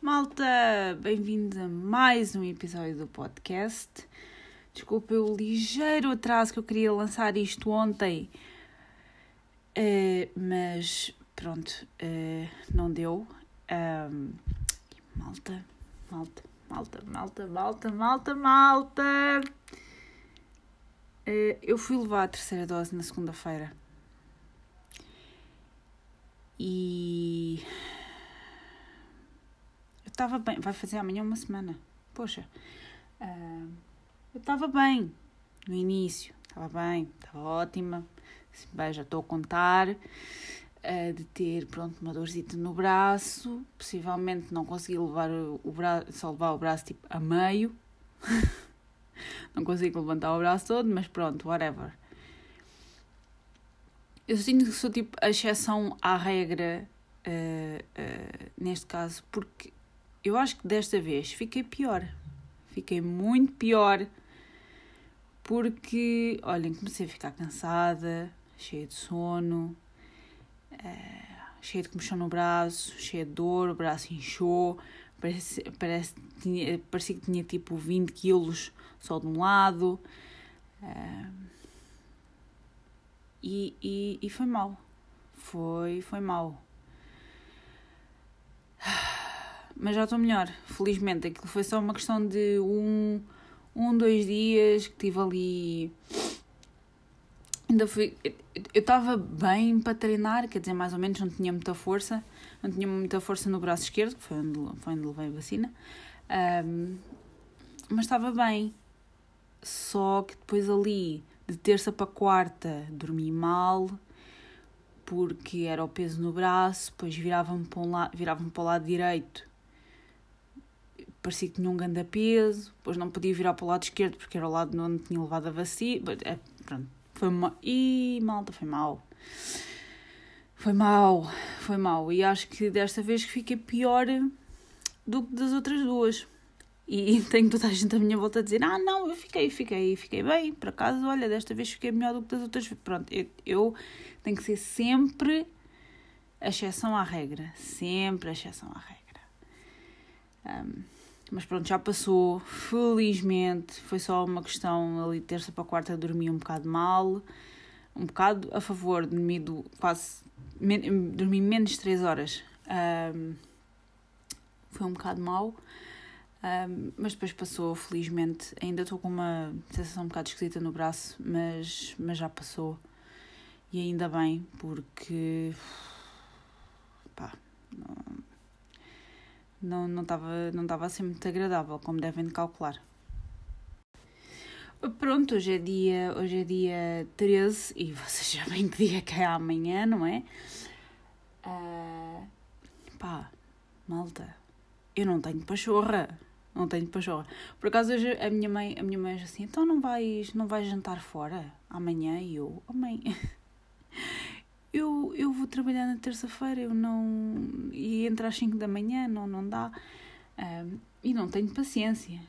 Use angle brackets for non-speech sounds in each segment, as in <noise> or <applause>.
Malta, bem-vindos a mais um episódio do podcast. Desculpa o ligeiro atraso que eu queria lançar isto ontem, uh, mas pronto, uh, não deu. Malta, malta, malta, malta, malta, malta, malta. Uh, eu fui levar a terceira dose na segunda-feira. E estava bem, vai fazer amanhã uma semana. Poxa, uh, eu estava bem no início, estava bem, estava ótima. Bem, já estou a contar uh, de ter pronto, uma dorzita no braço, possivelmente não consegui levar o, o braço, só levar o braço tipo a meio. <laughs> não consigo levantar o braço todo, mas pronto, whatever. Eu sinto que sou tipo a exceção à regra uh, uh, neste caso, porque eu acho que desta vez fiquei pior. Fiquei muito pior. Porque, olhem, comecei a ficar cansada, cheia de sono, uh, cheia de comichão no braço, cheia de dor, o braço inchou, parece, parece, tinha, parecia que tinha tipo 20 quilos só de um lado. Uh, e, e, e foi mal. Foi, foi mal. Mas já estou melhor, felizmente. Aquilo foi só uma questão de um, um dois dias que tive ali. Ainda fui. Eu estava bem para treinar, quer dizer, mais ou menos, não tinha muita força. Não tinha muita força no braço esquerdo, que foi onde, foi onde levei a vacina. Um, mas estava bem. Só que depois ali de terça para quarta dormi mal, porque era o peso no braço, depois virava-me para, um virava para o lado direito, parecia que tinha um grande peso, depois não podia virar para o lado esquerdo porque era o lado onde tinha levado a vacina. É, pronto, foi mal. Malta, foi mal. Foi mal, foi mal. E acho que desta vez fiquei pior do que das outras duas. E <laughs> tenho toda a gente à minha volta a dizer: Ah, não, eu fiquei, fiquei, fiquei bem. Por acaso, olha, desta vez fiquei melhor do que das outras. Pronto, eu, eu tenho que ser sempre a exceção à regra. Sempre a exceção à regra. Um, mas pronto, já passou. Felizmente, foi só uma questão ali, terça para quarta, dormi um bocado mal. Um bocado a favor, dormi do, quase. Men, dormi menos de 3 horas. Um, foi um bocado mal. Um, mas depois passou, felizmente. Ainda estou com uma sensação um bocado esquisita no braço, mas, mas já passou. E ainda bem, porque. pá. Não, não estava não estava a ser muito agradável, como devem calcular. Pronto, hoje é dia, hoje é dia 13 e <laughs> vocês já bem que dia que é amanhã, não é? Uh, pá, malta, eu não tenho pachorra não tenho pachorra. Por acaso hoje a minha mãe, a minha mãe assim, então não vais, não vais jantar fora amanhã? E eu, oh mãe, <laughs> eu, eu vou trabalhar na terça-feira, eu não. E entre às 5 da manhã, não, não dá. E não tenho paciência.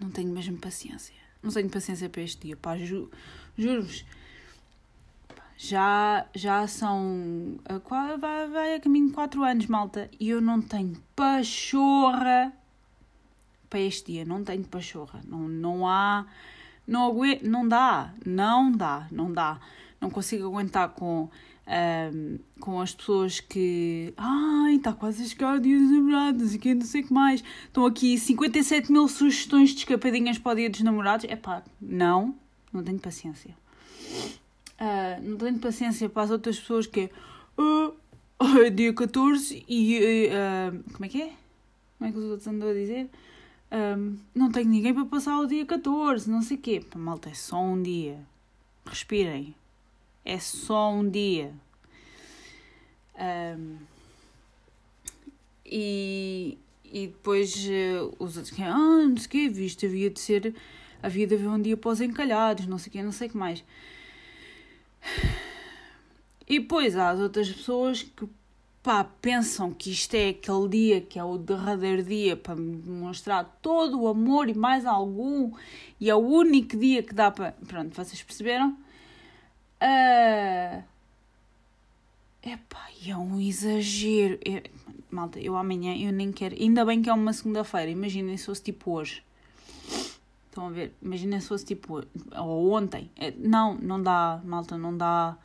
Não tenho mesmo paciência. Não tenho paciência para este dia, pá, ju, juro-vos já, já são. Vai, vai a caminho de 4 anos, malta. E eu não tenho pachorra para este dia. Não tenho pachorra. Não, não há. Não, aguento, não dá. Não dá. Não dá. Não consigo aguentar com. Um, com as pessoas que. Ai, está quase a chegar o dia dos namorados e que não sei o que mais. Estão aqui 57 mil sugestões de escapadinhas para o dia dos namorados. É pá, não. Não tenho paciência. Uh, não tenho paciência para as outras pessoas que é uh, uh, dia 14 e uh, como é que é? Como é que os outros andam a dizer? Um, não tenho ninguém para passar o dia 14, não sei o quê. Malta, é só um dia. Respirem. É só um dia. Um, e, e depois uh, os outros que ah, não sei o quê, visto, havia de ser, havia de haver um dia pós encalhados, não sei o quê, não sei o que mais. E depois há as outras pessoas que pá, pensam que isto é aquele dia que é o derradeiro dia para demonstrar todo o amor e mais algum e é o único dia que dá para. Pronto, vocês perceberam? Uh... Epá, é um exagero. É, malta, eu amanhã eu nem quero. Ainda bem que é uma segunda-feira. Imaginem se fosse tipo hoje. Estão a ver? Imaginem se fosse tipo ou ontem. É, não, não dá, malta, não dá.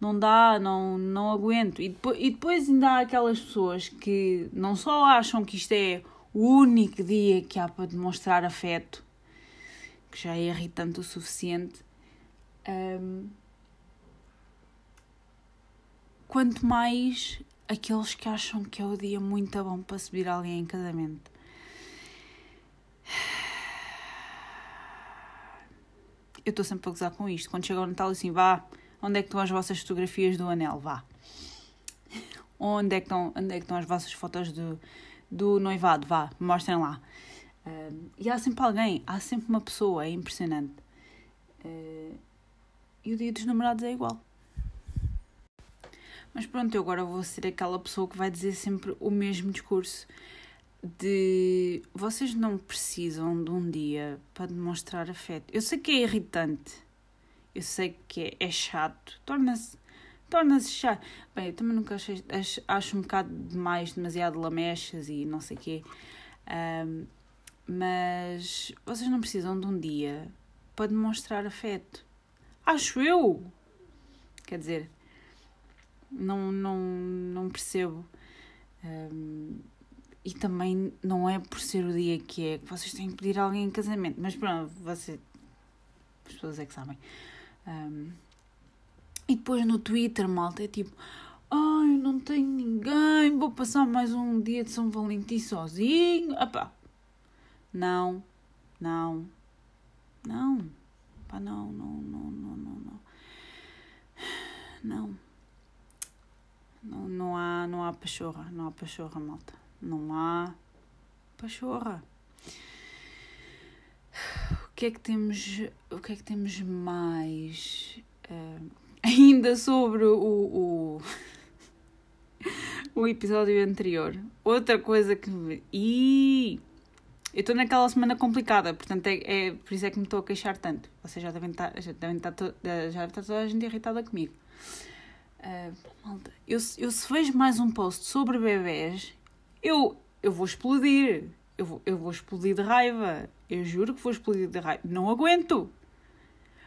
Não dá, não, não aguento. E depois, e depois ainda há aquelas pessoas que não só acham que isto é o único dia que há para demonstrar afeto, que já é irritante o suficiente. Um, quanto mais aqueles que acham que é o dia muito bom para subir alguém em casamento. Eu estou sempre a gozar com isto. Quando chega o Natal, assim, vá, onde é que estão as vossas fotografias do anel? Vá. Onde é que estão, onde é que estão as vossas fotos do, do noivado? Vá, mostrem lá. Uh, e há sempre alguém, há sempre uma pessoa, é impressionante. Uh, e o dia dos namorados é igual. Mas pronto, eu agora vou ser aquela pessoa que vai dizer sempre o mesmo discurso de vocês não precisam de um dia para demonstrar afeto. Eu sei que é irritante, eu sei que é, é chato, torna-se torna-se chato. Bem, eu também nunca achei, acho, acho um bocado demais, demasiado lamechas e não sei o quê. Um, mas vocês não precisam de um dia para demonstrar afeto. Acho eu. Quer dizer, não, não, não percebo. Um, e também não é por ser o dia que é que vocês têm que pedir alguém em casamento. Mas pronto, você, as pessoas é que sabem. Um, e depois no Twitter, malta, é tipo: Ai, não tenho ninguém, vou passar mais um dia de São Valentim sozinho. Epá, não, não, não, pá, não, não, não, não, não, não. Não. Não, não há, não há pachorra, não há pachorra, malta. Não há pachorra. Que é que temos, o que é que temos mais uh, <laughs> ainda sobre o, o, <laughs> o episódio anterior? Outra coisa que. E eu estou naquela semana complicada, portanto é, é por isso é que me estou a queixar tanto. Vocês já devem estar, já devem estar, já deve estar toda a gente irritada comigo. Uh, malta, eu, eu se vejo mais um post sobre bebés, eu, eu vou explodir. Eu vou, eu vou explodir de raiva. Eu juro que vou explodir de raiva. Não aguento.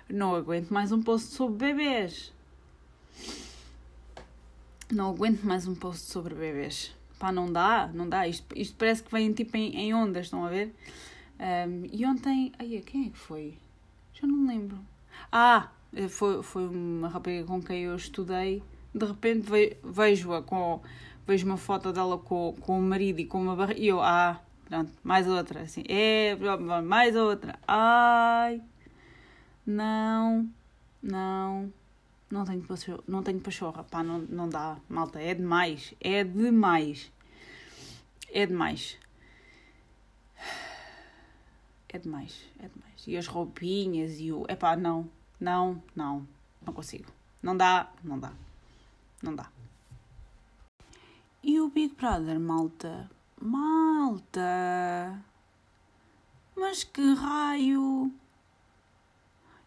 Não aguento mais um post sobre bebés. Não aguento mais um post sobre bebés. Pá, não dá, não dá. Isto, isto parece que vem tipo em, em ondas, estão a ver? Um, e ontem. Ai, quem é que foi? Já não me lembro. Ah, eh, foi, foi uma rapariga com quem eu estudei, de repente vejo-a com. Vejo uma foto dela com, com o marido e com uma barriga. E eu, ah, pronto, mais outra. Assim, é, mais outra. Ai, não, não, não tenho pachorra, não tenho pachorra, pá, não, não dá, malta, é demais, é demais, é demais. É demais, é demais. E as roupinhas e o. Epá, não, não, não, não consigo. Não dá, não dá. Não dá. E o Big Brother, malta? Malta! Mas que raio!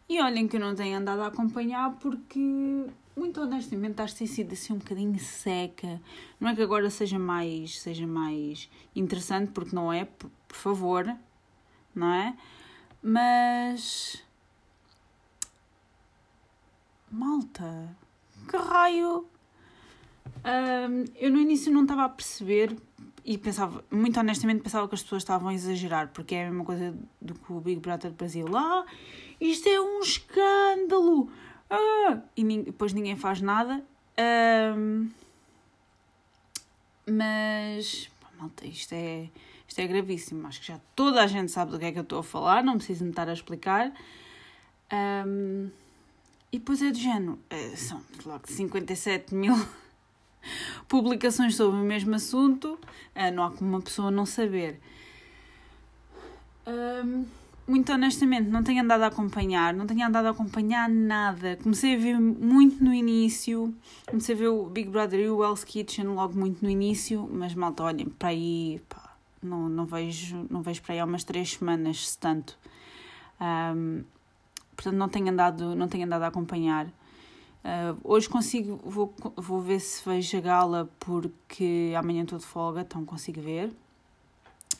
E olhem que eu não tenho andado a acompanhar porque, muito honestamente, acho que tem sido assim um bocadinho seca. Não é que agora seja mais, seja mais interessante, porque não é, por, favor, não é? Mas malta, que raio? Um, eu no início não estava a perceber e pensava, muito honestamente, pensava que as pessoas estavam a exagerar, porque é a mesma coisa do que o Big Brother Brasil. Ah, isto é um escândalo! Ah, e depois ninguém faz nada. Um, mas, pá, malta, isto é, isto é gravíssimo. Acho que já toda a gente sabe do que é que eu estou a falar, não preciso me estar a explicar. Um, e depois é do género, é, são logo 57 mil <laughs> publicações sobre o mesmo assunto, é, não há como uma pessoa não saber. Um, muito honestamente, não tenho andado a acompanhar, não tenho andado a acompanhar nada. Comecei a ver muito no início, comecei a ver o Big Brother e o Hell's Kitchen logo muito no início, mas malta, olhem, para aí, pá, não, não, vejo, não vejo para aí há umas três semanas, se tanto. Um, portanto não tenho andado, não tenho andado a acompanhar. Uh, hoje consigo, vou, vou ver se vejo a gala porque amanhã estou de folga, então consigo ver.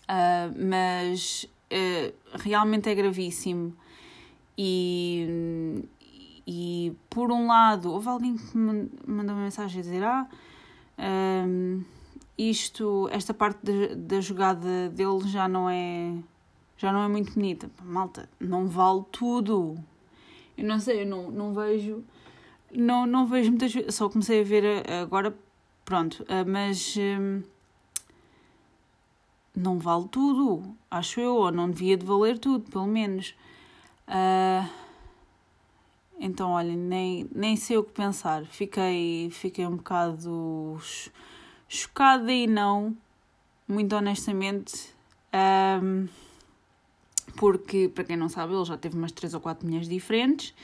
Uh, mas uh, realmente é gravíssimo. E, e por um lado, houve alguém que me mandou uma mensagem a dizer: Ah, um, isto, esta parte da, da jogada dele já não é já não é muito bonita. Malta, não vale tudo. Eu não sei, eu não, não vejo não, não vejo muitas vezes, só comecei a ver agora, pronto, ah, mas hum, não vale tudo, acho eu, ou não devia de valer tudo, pelo menos. Uh, então, olha, nem, nem sei o que pensar. Fiquei, fiquei um bocado chocada e não, muito honestamente. Um, porque, para quem não sabe, ele já teve umas 3 ou 4 mulheres diferentes.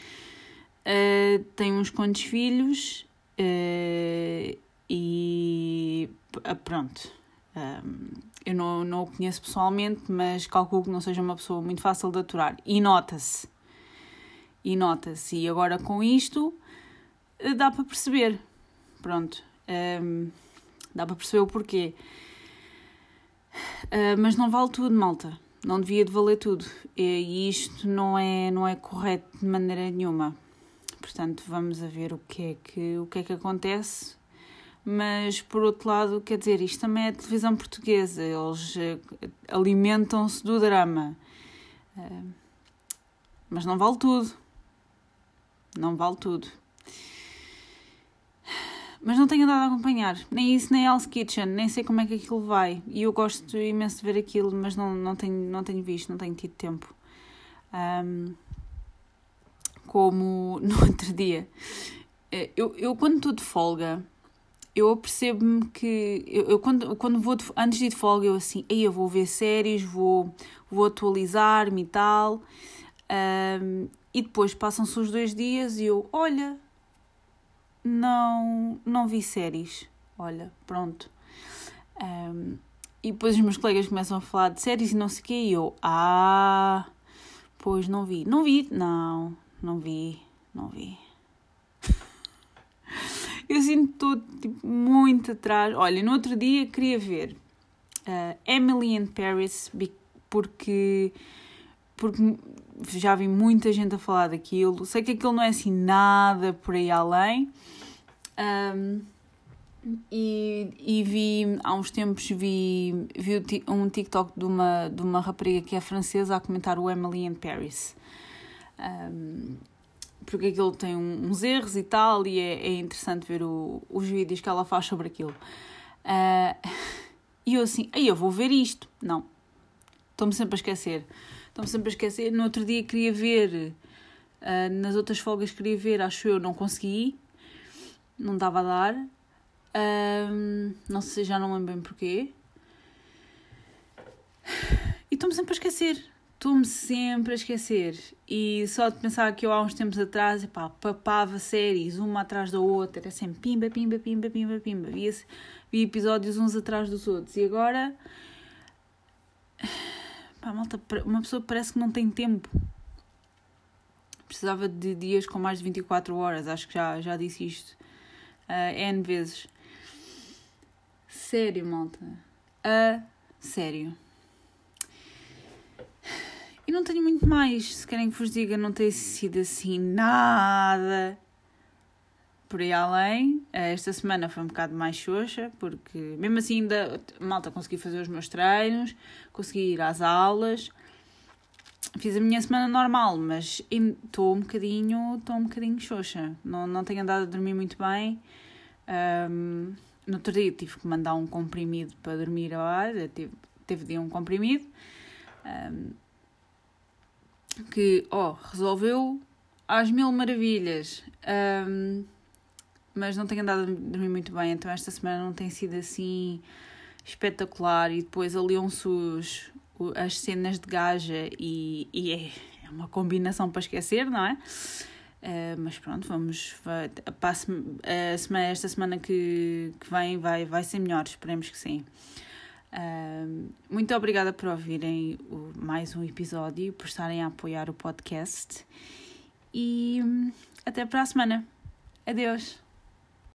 Uh, tem uns quantos filhos uh, e uh, pronto. Um, eu não, não o conheço pessoalmente, mas calculo que não seja uma pessoa muito fácil de aturar. E nota-se. E nota-se. E agora com isto dá para perceber. Pronto. Um, dá para perceber o porquê. mas não vale tudo, malta. Não devia de valer tudo. E isto não é, não é correto de maneira nenhuma. Portanto, vamos a ver o que é que, o que, é que acontece. Mas, por outro lado, quer dizer, isto também é televisão portuguesa, eles uh, alimentam-se do drama. Uh, mas não vale tudo. Não vale tudo. Mas não tenho andado a acompanhar. Nem isso, nem Hell's Kitchen. Nem sei como é que aquilo vai. E eu gosto imenso de ver aquilo, mas não, não, tenho, não tenho visto, não tenho tido tempo. Um, como <laughs> no outro dia. Eh, eu, eu quando estou de folga, eu percebo-me que eu, eu, quando, quando vou de, antes de ir de folga, eu assim, aí eu vou ver séries, vou, vou atualizar-me e tal. Um, e depois passam-se os dois dias e eu, olha, não, não vi séries. Olha, pronto. Um, e depois os meus colegas começam a falar de séries e não sei o quê, e eu, ah, pois não vi. Não vi, não, não vi, não vi. <laughs> Eu sinto estou tipo, muito atrás. Olha, no outro dia queria ver uh, Emily in Paris porque, porque já vi muita gente a falar daquilo. Sei que aquilo não é assim nada por aí além. Um, e, e vi, há uns tempos, vi, vi um TikTok de uma, de uma rapariga que é francesa a comentar o Emily in Paris. Um, porque aquilo tem uns erros e tal, e é, é interessante ver o, os vídeos que ela faz sobre aquilo. Uh, <laughs> e eu assim, aí eu vou ver isto. Não, estou-me sempre a esquecer. Estou-me sempre a esquecer. No outro dia queria ver, uh, nas outras folgas queria ver, acho eu, não consegui. Não dava a dar. Não sei, já não lembro bem porquê. E estou-me sempre a esquecer estou-me sempre a esquecer. E só de pensar que eu há uns tempos atrás, epá, papava séries uma atrás da outra, era sempre pimba, pimba, pimba, pimba, pimba. Via, via episódios uns atrás dos outros. E agora. Pá, malta, uma pessoa parece que não tem tempo. Precisava de dias com mais de 24 horas, acho que já, já disse isto uh, N vezes. Sério, malta. A sério. Não tenho muito mais, se querem que vos diga, não tem sido assim nada por aí além. Esta semana foi um bocado mais xoxa, porque mesmo assim ainda, malta, consegui fazer os meus treinos, consegui ir às aulas. Fiz a minha semana normal, mas estou um bocadinho, estou um bocadinho xoxa. Não, não tenho andado a dormir muito bem. Um, no outro dia tive que mandar um comprimido para dormir teve, teve de um comprimido. Um, que, ó, oh, resolveu às mil maravilhas. Um, mas não tenho andado a dormir muito bem, então esta semana não tem sido assim espetacular. E depois aliam-se as cenas de gaja e, e é, é uma combinação para esquecer, não é? Uh, mas pronto, vamos. Vai, a, a semana, esta semana que, que vem vai, vai ser melhor, esperemos que sim muito obrigada por ouvirem o, mais um episódio, por estarem a apoiar o podcast e hum, até para a semana. Adeus!